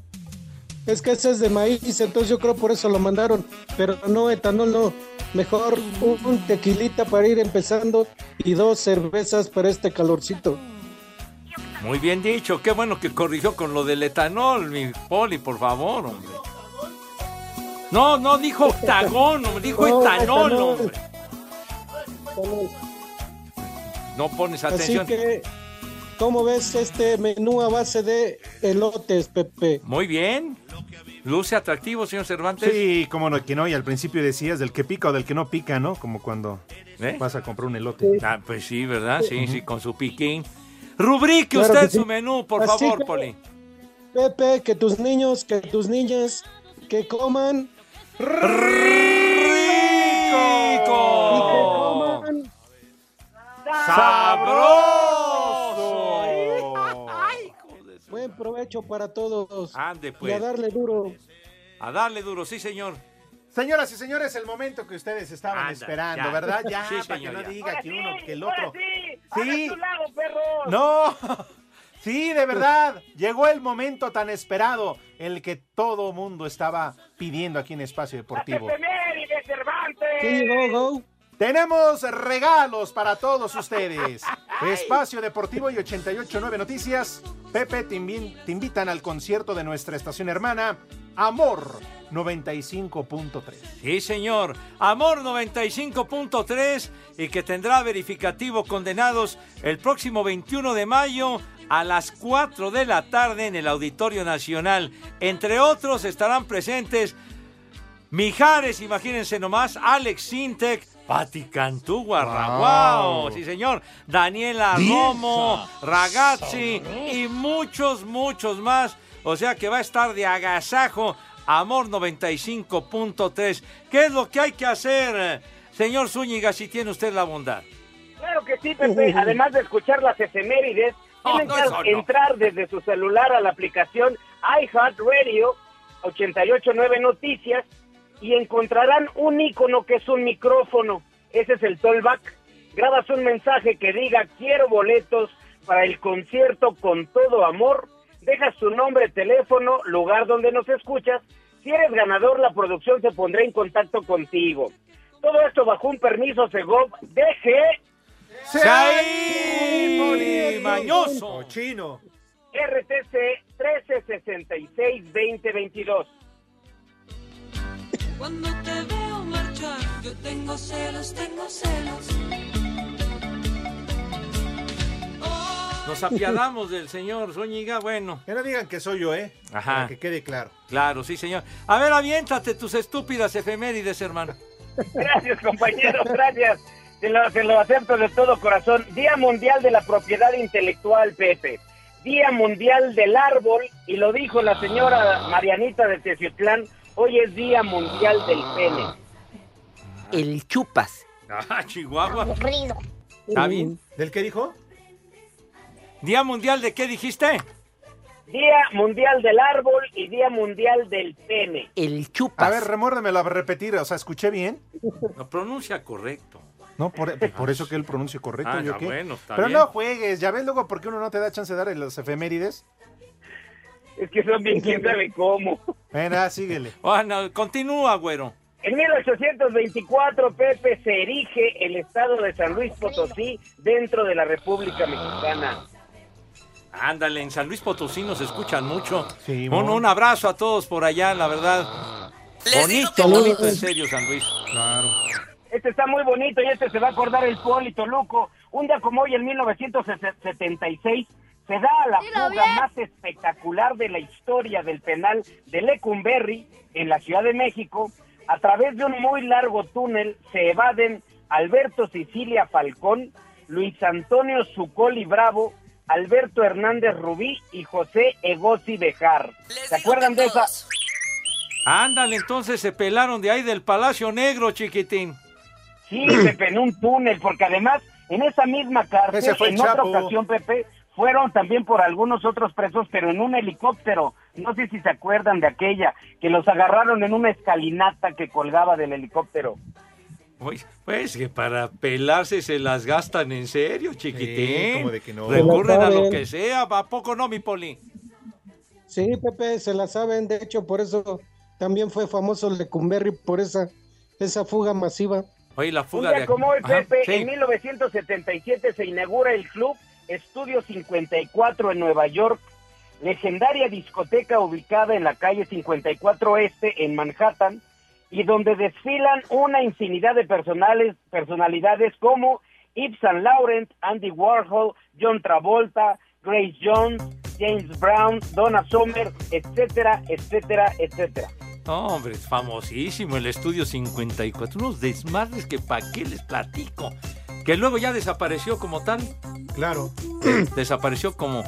Es que ese es de maíz, entonces yo creo por eso lo mandaron. Pero no, etanol no. Mejor un tequilita para ir empezando y dos cervezas para este calorcito. Muy bien dicho, qué bueno que corrigió con lo del etanol, mi poli, por favor, hombre. No, no dijo octagón, hombre, dijo No, etanol, etanol. hombre. No pones Así atención. que, ¿cómo ves este menú a base de elotes, Pepe? Muy bien. Luce atractivo, señor Cervantes. Sí, como no, que no, y al principio decías del que pica o del que no pica, ¿no? Como cuando ¿Eh? vas a comprar un elote. Ah, pues sí, ¿verdad? Sí, sí, con su piquín. Rubrique Claro usted que sí. su menú, por Así favor, que- Poli. Pepe, que tus niños, que tus niñas, que coman ¡Rico! ¡Sabroso! buen provecho para todos. Ande, Y pues. a darle duro. A darle duro, sí, señor. Señoras y señores, el momento que ustedes estaban Anda, esperando, ya. ¿verdad? Ya, Sí, para que señor, no ya. diga que uno, que el Ahora otro. sí, Sí. a tu lado, perro. No, sí, de verdad. Llegó el momento tan esperado, el que todo mundo estaba pidiendo aquí en Espacio Deportivo. Efeméride, Cervantes. ¿Qué llegó, Go? Tenemos regalos para todos ustedes. Espacio Deportivo y 889 Noticias. Pepe, te, invi- te invitan al concierto de nuestra estación hermana, Amor 95.3. Sí, señor. Amor 95.3 y que tendrá verificativo condenados el próximo 21 de mayo a las 4 de la tarde en el Auditorio Nacional. Entre otros estarán presentes Mijares, imagínense nomás, Alex Sintek, Pati Cantú, Guarraguao, Wow. sí señor, Daniela Romo, Ragazzi y muchos, muchos más. O sea que va a estar de agasajo Amor 95.3. ¿Qué es lo que hay que hacer, señor Zúñiga, si tiene usted la bondad? Claro que sí, Pepe. Además de escuchar las efemérides, No, tienen no, que no. entrar desde su celular a la aplicación iHeartRadio 889 Noticias y encontrarán un icono que es un micrófono. Ese es el tollback. grabas un mensaje que diga quiero boletos para el concierto con todo amor, dejas tu nombre, teléfono, lugar donde nos escuchas. Si eres ganador, la producción se pondrá en contacto contigo. Todo esto bajo un permiso Segov DG ¡Sai, Poli Mañoso! Chino. RTC 1366-2022. Cuando te veo marchar, yo tengo celos, tengo celos. Nos apiadamos del señor Zúñiga, bueno. Que no digan que soy yo, ¿eh? Ajá. Para que quede claro. Claro, sí, señor. A ver, aviéntate tus estúpidas efemérides, hermano. Gracias, compañeros, gracias. Se lo, se lo acepto de todo corazón. Día Mundial de la Propiedad Intelectual, Pepe. Día Mundial del Árbol, y lo dijo la señora Marianita de Teciutlán, hoy es Día Mundial del Pene. El chupas. Ah, Chihuahua. Aburrido. ¿Está bien? ¿Del qué dijo? ¿Día Mundial de qué dijiste? Día Mundial del Árbol y Día Mundial del Pene. El chupas. A ver, remórdemelo a repetir, o sea, ¿escuché bien? Lo pronuncia correcto. No, por, por eso que él pronuncie correcto. Ah, ¿yo ya, qué? bueno, está Pero bien. no juegues, ya ves luego por qué uno no te da chance de dar las efemérides. Es que son bien quién sabe cómo. Venga, síguele. Bueno, continúa, güero. En 1824, Pepe, se erige el estado de San Luis Potosí dentro de la República Mexicana. Ándale, en San Luis Potosí nos escuchan mucho. Sí, un, un abrazo a todos por allá, la verdad. Bonito, bonito, en serio, San Luis. Claro. Este está muy bonito y este se va a acordar el Polito Luco. Un día como hoy, en 1976, se da la fuga más espectacular de la historia del penal de Lecumberri en la Ciudad de México. A través de un muy largo túnel se evaden Alberto Sicilia Falcón, Luis Antonio Zucoli Bravo, Alberto Hernández Rubí y José Egosi Bejar. ¿Se acuerdan de esa? Ándale, entonces se pelaron de ahí del Palacio Negro, chiquitín. Sí, Pepe, en un túnel, porque además en esa misma cárcel, en otra Chapo. ocasión, Pepe, fueron también por algunos otros presos, pero en un helicóptero. No sé si se acuerdan de aquella, que los agarraron en una escalinata que colgaba del helicóptero. Pues, pues que para pelarse se las gastan en serio, chiquitín. ¿cómo de que no? Recurren a lo que sea, ¿a poco no, mi poli? Sí, Pepe, se la saben. De hecho, por eso también fue famoso Lecumberri, por esa, esa fuga masiva. Oye, la Un fuga día de... como hoy, Ajá, Pepe, sí. en 1977 se inaugura el club Estudio 54 en Nueva York, legendaria discoteca ubicada en la calle 54 Este en Manhattan, y donde desfilan una infinidad de personales, personalidades como Yves Saint Laurent, Andy Warhol, John Travolta, Grace Jones, James Brown, Donna Summer, etcétera, etcétera, etcétera. Hombre, es famosísimo el Estudio 54. Unos desmadres que pa' qué les platico. Que luego ya desapareció como tal. Claro. Desapareció como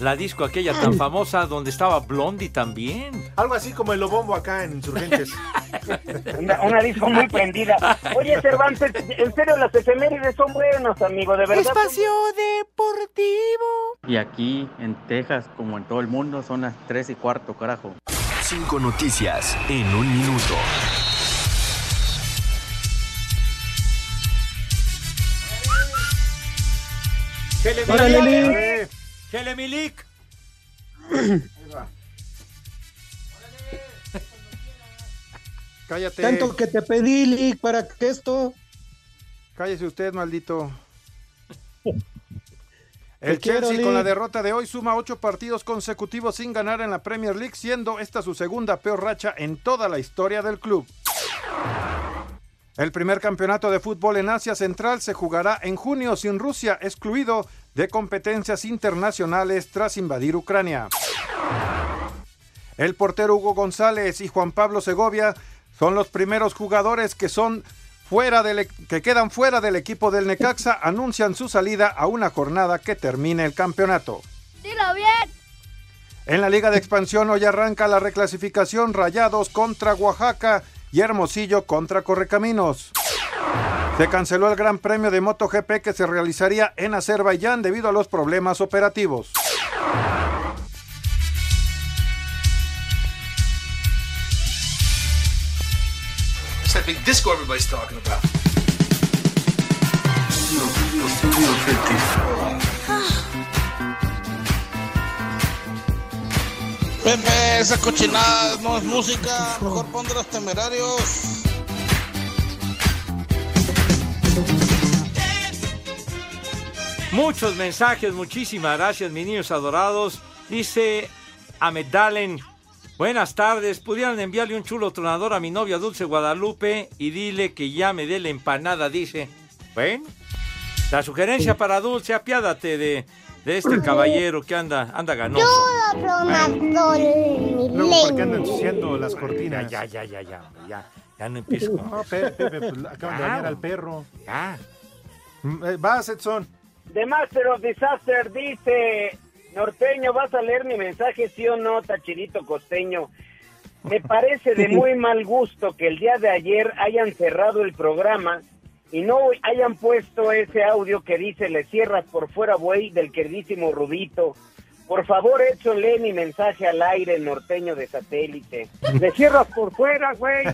la disco aquella tan famosa donde estaba Blondie también. Algo así como el Lobombo acá en Insurgentes. Una, una disco muy prendida. Oye, Cervantes, en serio, las efemérides son buenos, amigo, de verdad. deportivo. Y aquí en Texas, como en todo el mundo, son las 3 y cuarto, carajo. Cinco noticias en un minuto. Órale, Milik. Chele Milik. Cállate. Tanto que te pedí, Lick, para que esto. Cállese usted, maldito. El Chelsea con la derrota de hoy suma ocho partidos consecutivos sin ganar en la Premier League, siendo esta su segunda peor racha en toda la historia del club. El primer campeonato de fútbol en Asia Central se jugará en junio sin Rusia, excluido de competencias internacionales tras invadir Ucrania. El portero Hugo González y Juan Pablo Segovia son los primeros jugadores que son fuera del e- que quedan fuera del equipo del Necaxa, anuncian su salida a una jornada que termine el campeonato. Dilo bien. En la Liga de Expansión hoy arranca la reclasificación Rayados contra Oaxaca y Hermosillo contra Correcaminos. Se canceló el Gran Premio de MotoGP que se realizaría en Azerbaiyán debido a los problemas operativos. It's that big disco everybody's talking about. Pepe, esa cochinada no es música. Mejor pon de los temerarios. Muchos mensajes, muchísimas gracias, mis niños adorados. Dice Amedalen, buenas tardes, pudieran enviarle un chulo tronador a mi novia Dulce Guadalupe y dile que ya me dé la empanada, dice. Bueno, la sugerencia para Dulce, apiádate de, de este caballero que anda, anda ganoso. En mi Luego, ¿por qué andan ensuciando las cortinas? Ya, ya, ya, ya, hombre, ya, ya no empiezo con... No, Pepe, Pepe, pues, acaban de bañar al perro. Ya. Mm, eh, Vas, Edson. The Master of Disaster dice, norteño, ¿vas a leer mi mensaje, sí o no, tachirito costeño? Me parece de muy mal gusto que el día de ayer hayan cerrado el programa y no hayan puesto ese audio que dice, le cierras por fuera, güey, del queridísimo Rudito. Por favor, lee mi mensaje al aire, norteño de satélite. Le cierras por fuera, güey.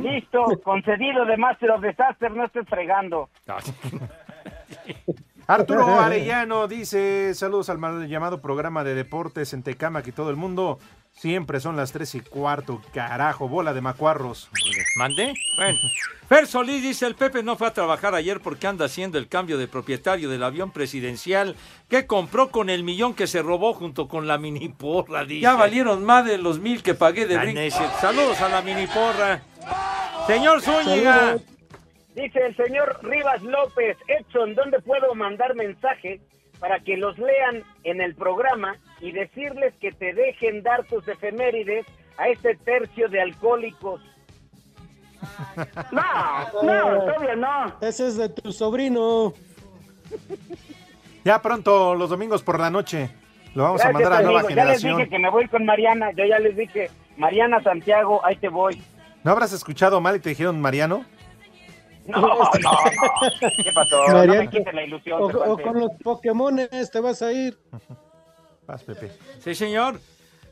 Listo, concedido de Master of Disaster, no estés fregando. Arturo Arellano dice, saludos al mal llamado programa de deportes en Tecamac y todo el mundo. Siempre son las tres y cuarto, carajo, bola de macuarros. ¿Mandé? Bueno. Fer Solís dice, el Pepe no fue a trabajar ayer porque anda haciendo el cambio de propietario del avión presidencial que compró con el millón que se robó junto con la mini porra, dice. Ya valieron más de los mil que pagué de Ah, brinco. Saludos a la mini porra. Señor Zúñiga. Dice el señor Rivas López, Edson, ¿dónde puedo mandar mensaje para que los lean en el programa y decirles que te dejen dar tus efemérides a este tercio de alcohólicos? No, no, todavía no. Ese es de tu sobrino. Ya pronto, los domingos por la noche. Lo vamos a mandar a Nueva amigo. Ya les Generación. dije que me voy con Mariana, yo ya les dije, Mariana Santiago, ahí te voy. ¿No habrás escuchado mal y te dijeron Mariano? No, no, no. ¿Qué pasó? No Mariano. me quites la ilusión. O, o con los Pokémones te vas a ir. Vas, Pepe. Sí, señor.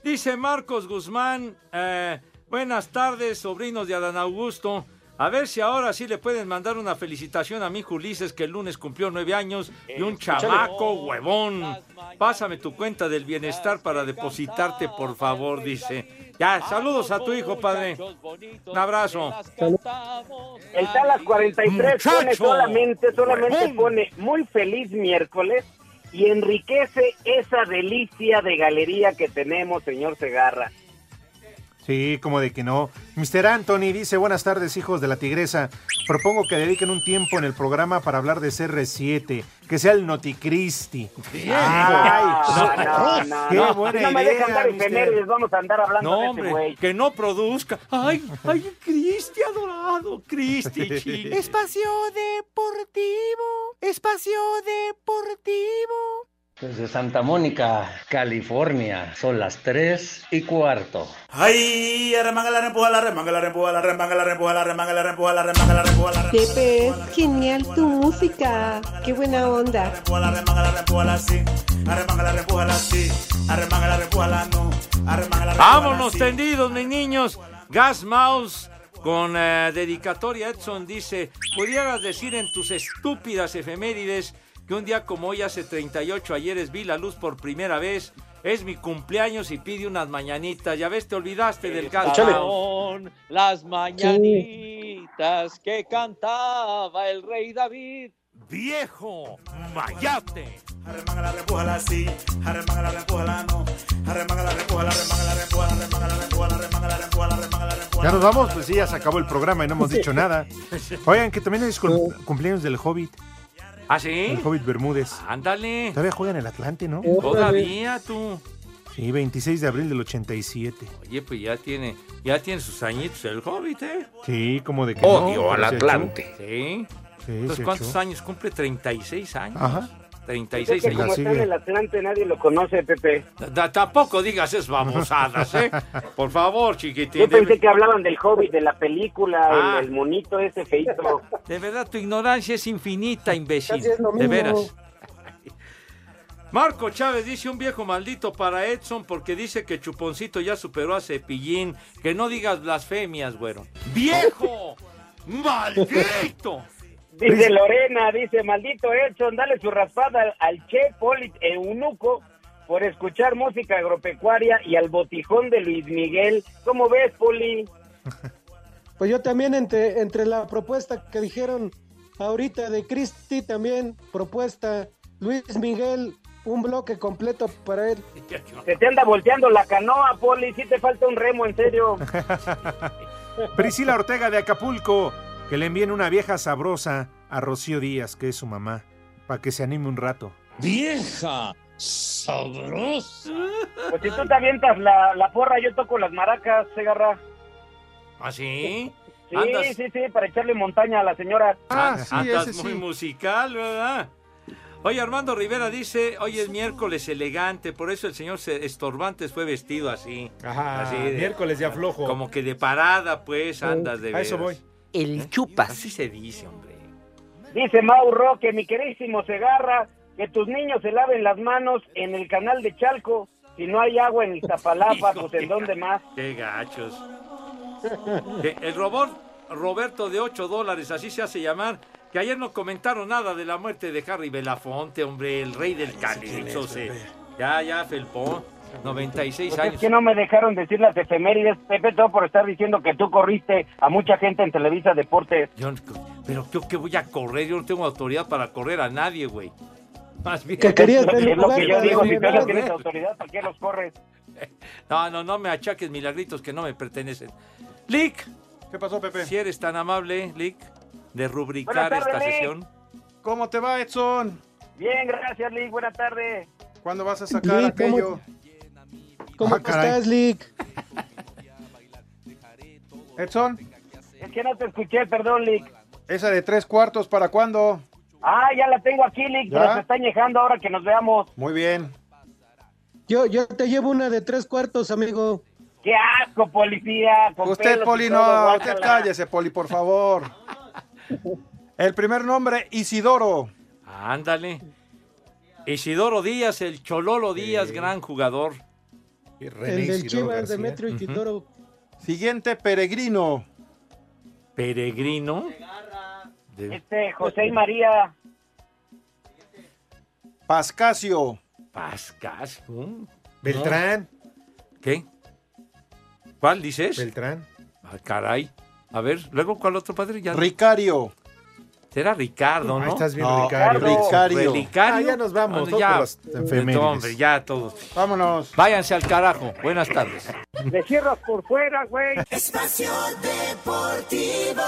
Dice Marcos Guzmán, eh, buenas tardes, sobrinos de Adán Augusto. A ver si ahora sí le pueden mandar una felicitación a mi hijo Ulises, que el lunes cumplió nueve años, y un chamaco huevón. Pásame tu cuenta del bienestar para depositarte, por favor, dice. Ya, saludos a tu hijo, padre. Un abrazo. El Talas 43 pone Muchacho. solamente, solamente Huevón. pone muy feliz miércoles y enriquece esa delicia de galería que tenemos, señor Segarra. Sí, como de que no. Mr. Anthony dice, buenas tardes, hijos de la tigresa. Propongo que dediquen un tiempo en el programa para hablar de CR7, que sea el Noticristi. Ay, no, no, no, qué no. buena no me dejan dar efemérides, vamos a andar hablando No, de ese güey. que no produzca. Ay, ay, Cristi adorado, Cristi. Espacio Deportivo, Espacio Deportivo. Desde Santa Mónica, California, son las 3 y cuarto. Ay, arremanga la rempuja, la remanga la rempuja, la remanga la rempuja, la remanga la rempuja, la remanga la rempuja, la Pepe, es genial tu música. Qué buena onda. la remanga la rempuja, la sí. Arremanga la rempuja, la sí. Arremanga la rempuja, la no. Arremanga la rempuja, la Vámonos tendidos, mis niños. Gas Mouse con eh, dedicatoria Edson dice, ¿pudieras decir en tus estúpidas efemérides que un día como hoy hace 38 ayeres vi la luz por primera vez? Es mi cumpleaños y pide unas mañanitas. Ya ves, te olvidaste del. Son las mañanitas que cantaba el rey David. Viejo mayate. Arremanga la sí. Arremanga la no. Arremanga la rempuja, la remanga la la. ¿Ya nos vamos? Pues sí, ya se acabó el programa y no hemos dicho nada. Oigan, que también es cum- cumpleaños del Hobbit. ¿Ah, sí? El Hobbit Bermúdez. Ándale. Todavía juega en el Atlante, ¿no? Todavía tú. Sí, 26 de abril del 87. Oye, pues ya tiene, ya tiene sus añitos el Hobbit, ¿eh? Sí, como de que Odio no, al Atlante. Sí. Sí, Entonces, ¿cuántos años cumple? 36 años. Ajá. 36 Es que como años. está en el Atlante nadie lo conoce, Pepe. Da- Tampoco digas esas babosadas, ¿eh? Por favor, chiquitín. Yo pensé De, que hablaban del Hobbit, de la película, Ah. el, el monito ese feito. de verdad, tu ignorancia es infinita, imbécil. Casi es lo De veras. Marco Chávez dice un viejo maldito para Edson porque dice que Chuponcito ya superó a Cepillín. Que no digas blasfemias, güero. ¡Viejo! ¡Maldito! Dice Lorena, dice, maldito Edson, dale su raspada al, al Che Poli Eunuco por escuchar música agropecuaria y al botijón de Luis Miguel. ¿Cómo ves, Poli? Pues yo también entre, entre la propuesta que dijeron ahorita de Cristi, también propuesta Luis Miguel, un bloque completo para él. Se te anda volteando la canoa, Poli, si te falta un remo, en serio. Priscila Ortega de Acapulco, que le envíen una vieja sabrosa a Rocío Díaz, que es su mamá, para que se anime un rato. Vieja sabrosa. Pues si tú te avientas la, la porra, yo toco las maracas, Segarra. ¿Ah, sí? Sí, Andas- sí, sí, para echarle montaña a la señora. Ah, andas muy musical, ¿verdad? Oye, Armando Rivera dice, hoy es miércoles elegante, por eso el señor Se- Estorbantes fue vestido así. Ajá, así miércoles de aflojo. Como que de parada, pues, andas de a eso veras. voy. El chupas. Así se dice, hombre. Dice Mau Roque, mi queridísimo Segarra, que tus niños se laven las manos en el canal de Chalco. Si no hay agua en Iztapalapa, pues en dónde más. Qué gachos. El robot Roberto de 8 dólares, así se hace llamar, que ayer no comentaron nada de la muerte de Harry Belafonte, hombre, el rey del calipso. se- Ya, ya, Felpón, 96 Pues es años. que no me dejaron decir las efemérides, Pepe, todo por estar diciendo que tú corriste a mucha gente en Televisa Deportes. Yo no- pero yo que voy a correr, yo no tengo autoridad para correr a nadie, güey. Más bien. Que querías Es lo que- es lo que yo digo, si tú no tienes autoridad, ¿para qué los corres? No, no, no me achaques milagritos que no me pertenecen. Lick. ¿Qué pasó, Pepe? Si eres tan amable, Lick, de rubricar tardes, esta Lick. sesión. ¿Cómo te va, Edson? Bien, gracias, Lick, buenas tardes. ¿Cuándo vas a sacar Lick, ¿cómo- aquello? ¿Cómo Ah, caray. estás, Lick? Edson, Es que no te escuché, perdón, Lick. esa de tres cuartos, ¿para cuándo? Ah, ya la tengo aquí, Lick, ¿Ya? pero se está añejando ahora que nos veamos. Muy bien. Yo, yo te llevo una de tres cuartos, amigo. ¡Qué asco, policía! con Usted, Poli, no, todo, usted cállese, Poli, por favor. El primer nombre, Isidoro. Ándale. Isidoro Díaz, el Chololo Díaz, gran jugador. El del Chivas, Demetrio y Titoro. Siguiente, Peregrino. Peregrino. De- Este, José y María. Pascasio. Pascas. ¿no? Beltrán. ¿Qué? ¿Cuál dices? Beltrán. Ah, caray. A ver, luego, ¿cuál otro padre? Ya. Ricario. Será Ricardo, ¿no? Ahí estás bien, No, Ricario. Ricario. Ah, ya nos vamos, todos ya, hombre, ya todos. Vámonos. Váyanse al carajo. Buenas tardes. Le cierras por fuera, güey. Espacio Deportivo.